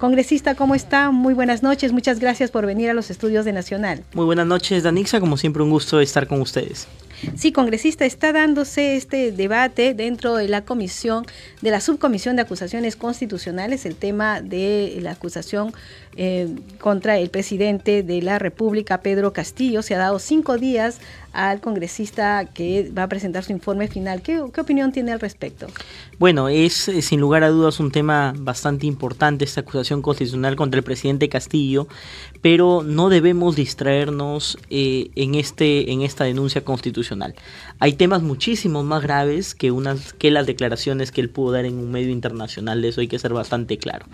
Congresista, ¿cómo está? Muy buenas noches. Muchas gracias por venir a los estudios de Nacional. Muy buenas noches, Danixa. Como siempre, un gusto estar con ustedes. Sí, congresista, está dándose este debate dentro de la comisión, de la subcomisión de acusaciones constitucionales, el tema de la acusación eh, contra el presidente de la República, Pedro Castillo. Se ha dado cinco días al congresista que va a presentar su informe final. ¿Qué, opinión tiene al respecto? Bueno, es eh, sin lugar a dudas un tema bastante importante esta acusación constitucional contra el presidente Castillo, pero no debemos distraernos eh, en, este, en esta denuncia constitucional. Hay temas muchísimos más graves que, unas, que las declaraciones que él pudo dar en un medio internacional, de eso hay que ser bastante claro.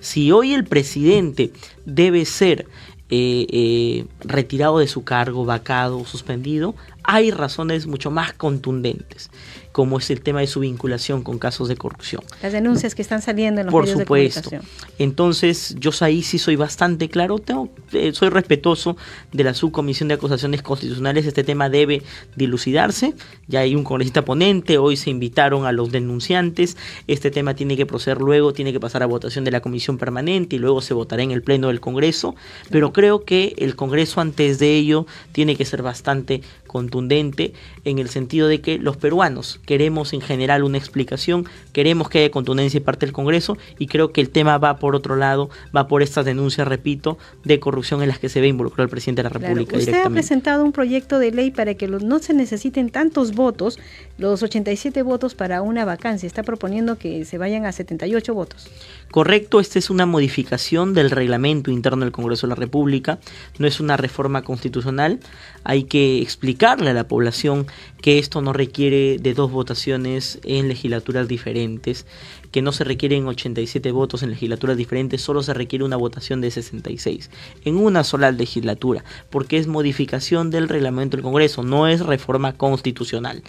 Si hoy el presidente debe ser eh, eh, retirado de su cargo, vacado, suspendido, hay razones mucho más contundentes como es el tema de su vinculación con casos de corrupción. Las denuncias que están saliendo en los Por medios supuesto. de comunicación. Entonces, yo ahí sí soy bastante claro, tengo, eh, soy respetuoso de la subcomisión de acusaciones constitucionales, este tema debe dilucidarse, ya hay un congresista ponente, hoy se invitaron a los denunciantes, este tema tiene que proceder luego, tiene que pasar a votación de la comisión permanente y luego se votará en el pleno del Congreso, pero creo que el Congreso antes de ello tiene que ser bastante contundente en el sentido de que los peruanos queremos en general una explicación, queremos que haya contundencia de parte del Congreso y creo que el tema va por otro lado, va por estas denuncias, repito, de corrupción en las que se ve involucrado el presidente de la República Usted ha presentado un proyecto de ley para que no se necesiten tantos votos, los 87 votos para una vacancia. Está proponiendo que se vayan a 78 votos. Correcto, esta es una modificación del reglamento interno del Congreso de la República, no es una reforma constitucional. Hay que explicarle a la población que esto no requiere de dos votaciones en legislaturas diferentes, que no se requieren 87 votos en legislaturas diferentes, solo se requiere una votación de 66 en una sola legislatura, porque es modificación del reglamento del Congreso, no es reforma constitucional.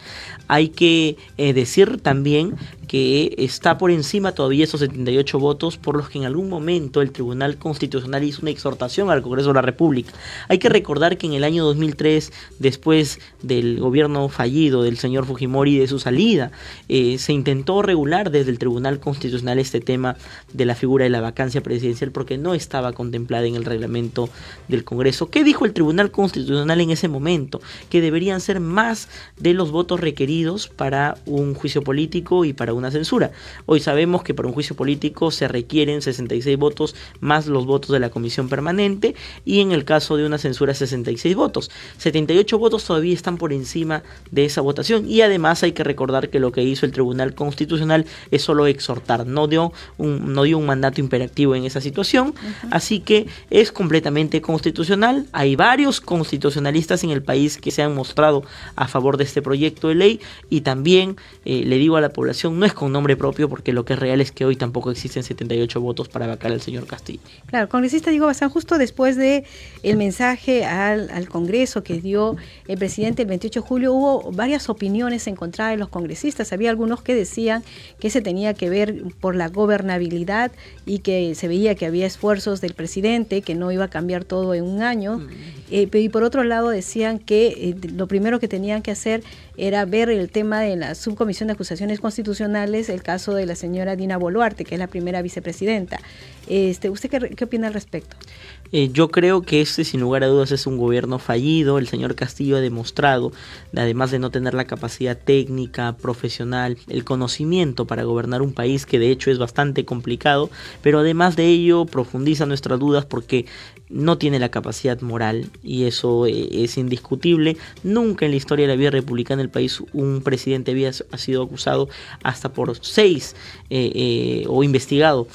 Hay que eh, decir también que está por encima todavía esos 78 votos por los que en algún momento el Tribunal Constitucional hizo una exhortación al Congreso de la República. Hay que recordar que en el año 2003, después del gobierno fallido del señor Fujimori y de su salida, eh, se intentó regular desde el Tribunal Constitucional este tema de la figura de la vacancia presidencial porque no estaba contemplada en el reglamento del Congreso. ¿Qué dijo el Tribunal Constitucional en ese momento? Que deberían ser más de los votos requeridos para un juicio político y para un censura. Hoy sabemos que para un juicio político se requieren 66 votos más los votos de la comisión permanente y en el caso de una censura 66 votos. 78 votos todavía están por encima de esa votación y además hay que recordar que lo que hizo el Tribunal Constitucional es solo exhortar, no dio un, no dio un mandato imperativo en esa situación, así que es completamente constitucional. Hay varios constitucionalistas en el país que se han mostrado a favor de este proyecto de ley y también eh, le digo a la población, no es con nombre propio porque lo que es real es que hoy tampoco existen 78 votos para vacar al señor Castillo. Claro, congresista Diego Bazán, justo después de el mensaje al, al, Congreso que dio el presidente el 28 de julio, hubo varias opiniones encontradas de los congresistas. Había algunos que decían que se tenía que ver por la gobernabilidad y que se veía que había esfuerzos del presidente, que no iba a cambiar todo en un año. Mm. Eh, y por otro lado decían que eh, lo primero que tenían que hacer era ver el tema de la subcomisión de acusaciones constitucionales, el caso de la señora Dina Boluarte, que es la primera vicepresidenta. Este, ¿Usted qué, opina al respecto? Eh, yo creo que este, sin lugar a dudas, es un gobierno fallido. El señor Castillo ha demostrado, además de no tener la capacidad técnica, profesional, el conocimiento para gobernar un país que de hecho es bastante complicado, pero además de ello profundiza nuestras dudas porque no tiene la capacidad moral y eso eh, es indiscutible. Nunca en la historia de la vida republicana del país un presidente había ha sido acusado hasta por seis eh, eh, o investigado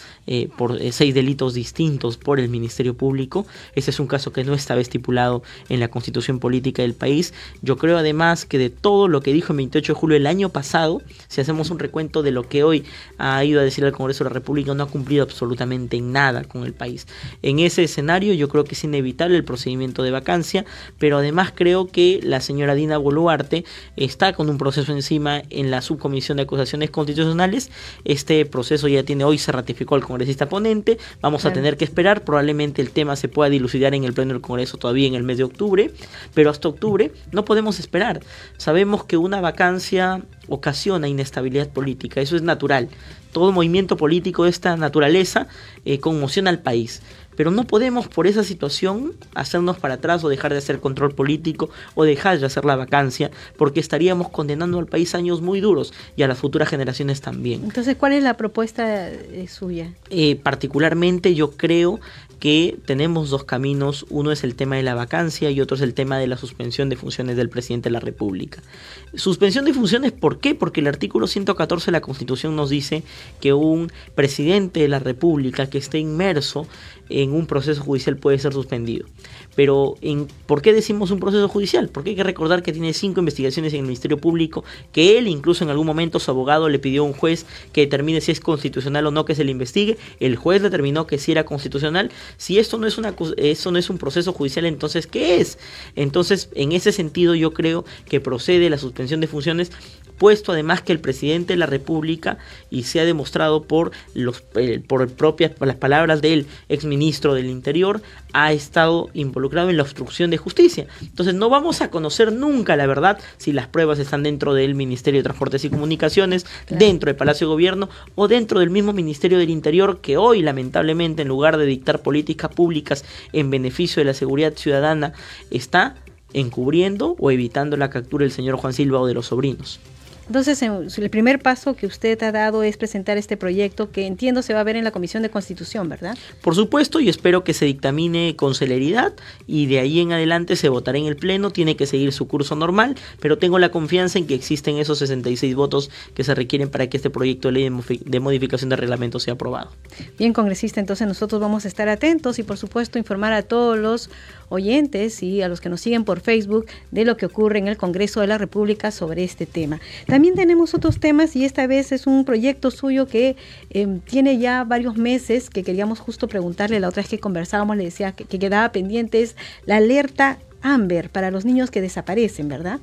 por seis delitos distintos por el Ministerio Público. Ese es un caso que no estaba estipulado en la constitución política del país. Yo creo además que de todo lo que dijo el 28 de julio del año pasado, si hacemos un recuento de lo que hoy ha ido a decir el Congreso de la República, no ha cumplido absolutamente nada con el país. En ese escenario yo creo que es inevitable el procedimiento de vacancia, pero además creo que la señora Dina Boluarte está con un proceso encima en la subcomisión de acusaciones constitucionales. Este proceso ya tiene hoy se ratificó el congresista ponente. Vamos a tener que esperar, probablemente el tema se pueda dilucidar en el pleno del Congreso todavía en el mes de octubre, pero hasta octubre no podemos esperar. Sabemos que una vacancia ocasiona inestabilidad política, eso es natural. Todo movimiento político de esta naturaleza eh, conmociona al país. Pero no podemos por esa situación hacernos para atrás o dejar de hacer control político o dejar de hacer la vacancia, porque estaríamos condenando al país años muy duros y a las futuras generaciones también. Entonces, ¿cuál es la propuesta eh, suya? Eh, particularmente yo creo que tenemos dos caminos, uno es el tema de la vacancia y otro es el tema de la suspensión de funciones del presidente de la República. Suspensión de funciones, ¿por qué? Porque el artículo 114 de la Constitución nos dice que un presidente de la República que esté inmerso en un proceso judicial puede ser suspendido. Pero en, ¿por qué decimos un proceso judicial? Porque hay que recordar que tiene cinco investigaciones en el Ministerio Público, que él incluso en algún momento su abogado le pidió a un juez que determine si es constitucional o no que se le investigue. El juez determinó que sí era constitucional. Si esto no es, una, eso no es un proceso judicial, entonces ¿qué es? Entonces, en ese sentido yo creo que procede la suspensión de funciones puesto además que el presidente de la República, y se ha demostrado por, los, eh, por propias las palabras del exministro del Interior, ha estado involucrado en la obstrucción de justicia. Entonces no vamos a conocer nunca la verdad si las pruebas están dentro del Ministerio de Transportes y Comunicaciones, dentro del Palacio de Gobierno o dentro del mismo Ministerio del Interior que hoy lamentablemente en lugar de dictar políticas públicas en beneficio de la seguridad ciudadana está encubriendo o evitando la captura del señor Juan Silva o de los sobrinos. Entonces, el primer paso que usted ha dado es presentar este proyecto que entiendo se va a ver en la Comisión de Constitución, ¿verdad? Por supuesto, y espero que se dictamine con celeridad y de ahí en adelante se votará en el Pleno, tiene que seguir su curso normal, pero tengo la confianza en que existen esos 66 votos que se requieren para que este proyecto de ley de modificación de reglamento sea aprobado. Bien, congresista, entonces nosotros vamos a estar atentos y por supuesto informar a todos los oyentes y a los que nos siguen por Facebook de lo que ocurre en el Congreso de la República sobre este tema. También tenemos otros temas y esta vez es un proyecto suyo que em, tiene ya varios meses que queríamos justo preguntarle, la otra vez que conversábamos le decía que, que quedaba pendiente es la alerta Amber para los niños que desaparecen, ¿verdad?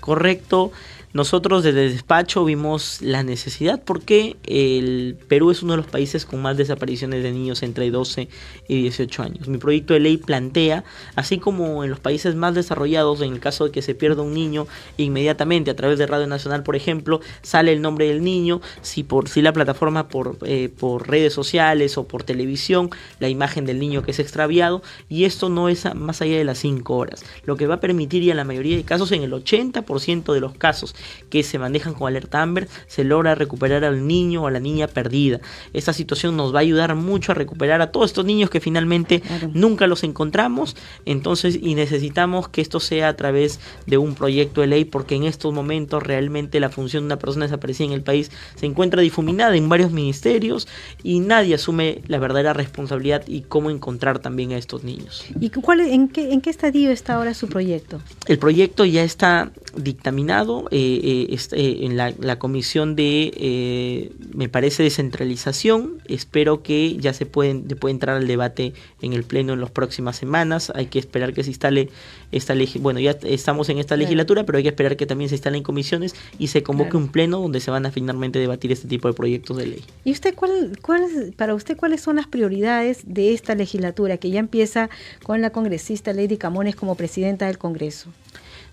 Correcto. Nosotros desde el despacho vimos la necesidad porque el Perú es uno de los países con más desapariciones de niños entre 12 y 18 años. Mi proyecto de ley plantea, así como en los países más desarrollados, en el caso de que se pierda un niño, inmediatamente a través de Radio Nacional, por ejemplo, sale el nombre del niño, si por si la plataforma por, eh, por redes sociales o por televisión, la imagen del niño que es extraviado, y esto no es más allá de las 5 horas, lo que va a permitir y en la mayoría de casos, en el 80% de los casos, que se manejan con alerta Amber, se logra recuperar al niño o a la niña perdida. Esta situación nos va a ayudar mucho a recuperar a todos estos niños que finalmente nunca los encontramos, entonces y necesitamos que esto sea a través de un proyecto de ley porque en estos momentos realmente la función de una persona desaparecida en el país se encuentra difuminada en varios ministerios y nadie asume la verdadera responsabilidad y cómo encontrar también a estos niños. ¿Y cuál, en, qué, en qué estadio está ahora su proyecto? El proyecto ya está dictaminado. Eh, eh, este, en la, comisión de, eh, me parece, descentralización. Espero que ya se pueden, puede entrar al debate en el Pleno en las próximas semanas. Hay que esperar que se instale esta bueno, ya estamos en esta legislatura, pero hay que esperar que también se instale en comisiones y se convoque un Pleno donde se van a finalmente debatir este tipo de proyectos de ley. ¿Y usted cuál, cuál, para usted cuáles son las prioridades de esta legislatura que ya empieza con la congresista Lady Camones como presidenta del Congreso?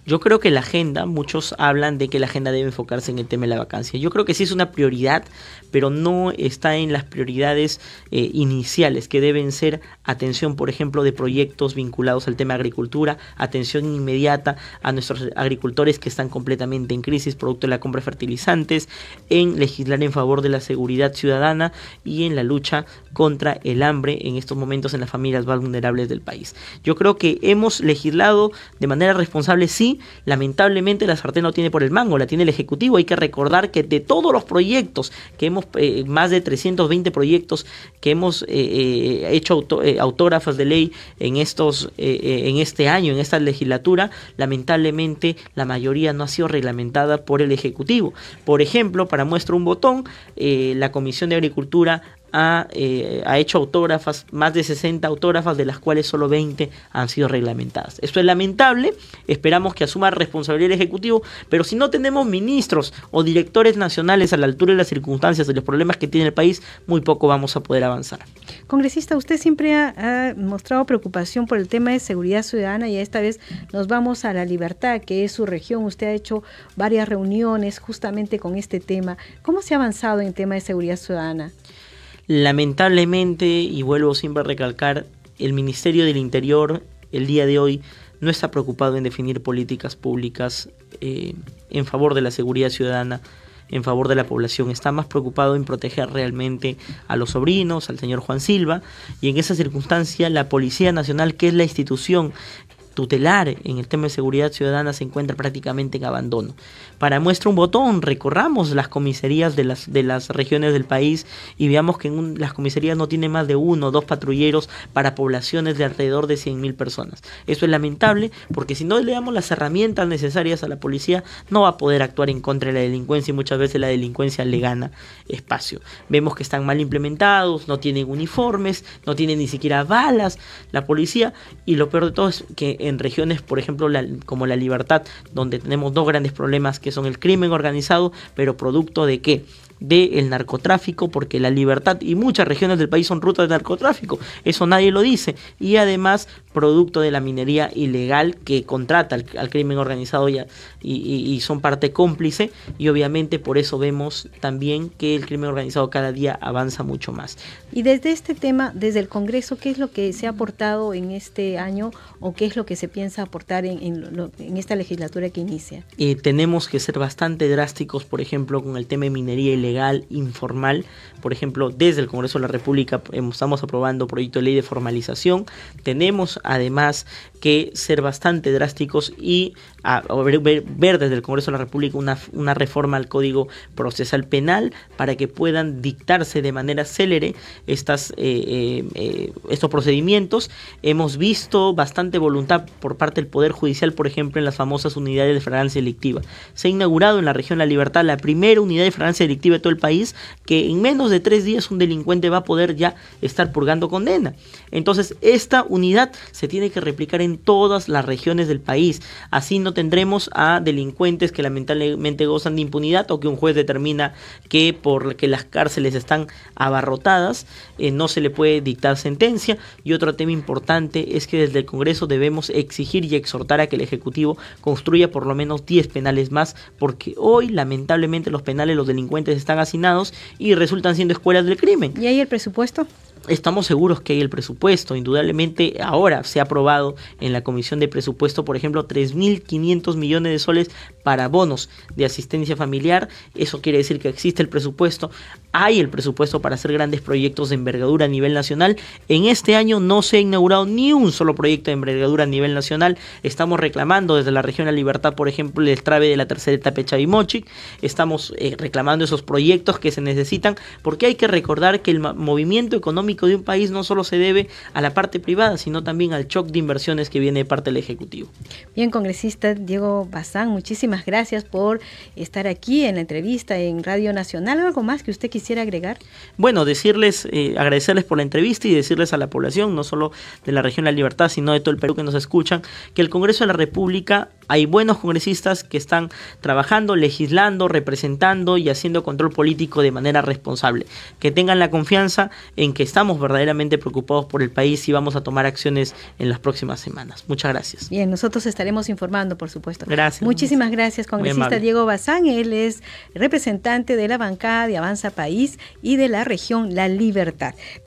Yo creo que la agenda, muchos hablan de que la agenda debe enfocarse en el tema de la vacancia. Yo creo que sí es una prioridad, pero no está en las prioridades eh, iniciales, que deben ser atención, por ejemplo, de proyectos vinculados al tema de agricultura, atención inmediata a nuestros agricultores que están completamente en crisis producto de la compra de fertilizantes, en legislar en favor de la seguridad ciudadana y en la lucha contra el hambre en estos momentos en las familias más vulnerables del país. Yo creo que hemos legislado de manera responsable, sí, lamentablemente la sartén no tiene por el mango, la tiene el Ejecutivo. Hay que recordar que de todos los proyectos que hemos, eh, más de 320 proyectos que hemos eh, eh, hecho autógrafas de ley en, estos, en este año, en esta legislatura, lamentablemente la mayoría no ha sido reglamentada por el Ejecutivo. Por ejemplo, para muestra un botón, la Comisión de Agricultura ha, eh, ha, hecho autógrafas, más de 60 autógrafas, de las cuales solo 20 han sido reglamentadas. Esto es lamentable, esperamos que asuma responsabilidad el Ejecutivo, pero si no tenemos ministros o directores nacionales a la altura de las circunstancias de los problemas que tiene el país, muy poco vamos a poder avanzar. Congresista, usted siempre ha, ha mostrado preocupación por el tema de seguridad ciudadana y esta vez nos vamos a la libertad, que es su región. Usted ha hecho varias reuniones justamente con este tema. ¿Cómo se ha avanzado en tema de seguridad ciudadana? Lamentablemente, y vuelvo siempre a recalcar, el Ministerio del Interior el día de hoy no está preocupado en definir políticas públicas eh, en favor de la seguridad ciudadana, en favor de la población, está más preocupado en proteger realmente a los sobrinos, al señor Juan Silva, y en esa circunstancia la Policía Nacional, que es la institución tutelar en el tema de seguridad ciudadana se encuentra prácticamente en abandono. Para muestra un botón, recorramos las comisarías de las, de las regiones del país y veamos que las comisarías no tienen más de uno o dos patrulleros para poblaciones de alrededor de 100.000 personas. Eso es lamentable porque si no le damos las herramientas necesarias a la policía, no va a poder actuar en contra de la delincuencia y muchas veces la delincuencia le gana espacio. Vemos que están mal implementados, no tienen uniformes, no tienen ni siquiera balas la policía y lo peor de todo es que en regiones, por ejemplo, como la Libertad, donde tenemos dos grandes problemas que son el crimen organizado, pero producto de qué? Del narcotráfico, porque la libertad y muchas regiones del país son rutas de narcotráfico, eso nadie lo dice, y además producto de la minería ilegal que contrata al, crimen organizado y, y, son parte cómplice, y obviamente por eso vemos también que el crimen organizado cada día avanza mucho más. Y desde este tema, desde el Congreso, ¿qué es lo que se ha aportado en este año o qué es lo que se piensa aportar en, en, esta legislatura que inicia? Eh, tenemos que ser bastante drásticos, por ejemplo, con el tema de minería ilegal legal, informal. Por ejemplo, desde el Congreso de la República estamos aprobando proyecto de ley de formalización. Tenemos además que ser bastante drásticos y ver, desde el Congreso de la República una, reforma al Código Procesal Penal para que puedan dictarse de manera célere estas, eh, eh, eh, estos procedimientos. Hemos visto bastante voluntad por parte del Poder Judicial, por ejemplo, en las famosas unidades de fragancia delictiva. Se ha inaugurado en la región La Libertad la primera unidad de fragancia delictiva todo el país, que en menos de tres días un delincuente va a poder ya estar purgando condena. Entonces, esta unidad se tiene que replicar en todas las regiones del país. Así no tendremos a delincuentes que lamentablemente gozan de impunidad o que un juez determina que por que las cárceles están abarrotadas, eh, no se le puede dictar sentencia. Y otro tema importante es que desde el Congreso debemos exigir y exhortar a que el Ejecutivo construya por lo menos 10 penales más, porque hoy lamentablemente los penales, los delincuentes están hacinados y resultan siendo escuelas del crimen. ¿Y ahí el presupuesto? Estamos seguros que hay el presupuesto. Indudablemente ahora se ha aprobado en la Comisión de Presupuesto, por ejemplo, 3.500 millones de soles para bonos de asistencia familiar. Eso quiere decir que existe el presupuesto. Hay el presupuesto para hacer grandes proyectos de envergadura a nivel nacional. En este año no se ha inaugurado ni un solo proyecto de envergadura a nivel nacional. Estamos reclamando desde la región de la Libertad, por ejemplo, el trave de la tercera etapa de Chavimochic. Estamos eh, reclamando esos proyectos que se necesitan porque hay que recordar que el movimiento económico de un país no solo se debe a la parte privada, sino también al shock de inversiones que viene de parte del Ejecutivo. Bien, congresista Diego Bazán, muchísimas gracias por estar aquí en la entrevista en Radio Nacional. ¿Algo más que usted quisiera agregar? Bueno, decirles, eh, agradecerles por la entrevista y decirles a la población, no solo de la región de La Libertad, sino de todo el Perú que nos escuchan, que el Congreso de la República hay buenos congresistas que están trabajando, legislando, representando y haciendo control político de manera responsable. Que tengan la confianza en que estamos verdaderamente preocupados por el país y vamos a tomar acciones en las próximas semanas. Muchas gracias. Bien, nosotros estaremos informando, por supuesto. Gracias. Muchísimas gracias, congresista Diego Bazán. Él es representante de la bancada de Avanza País y de la región La Libertad.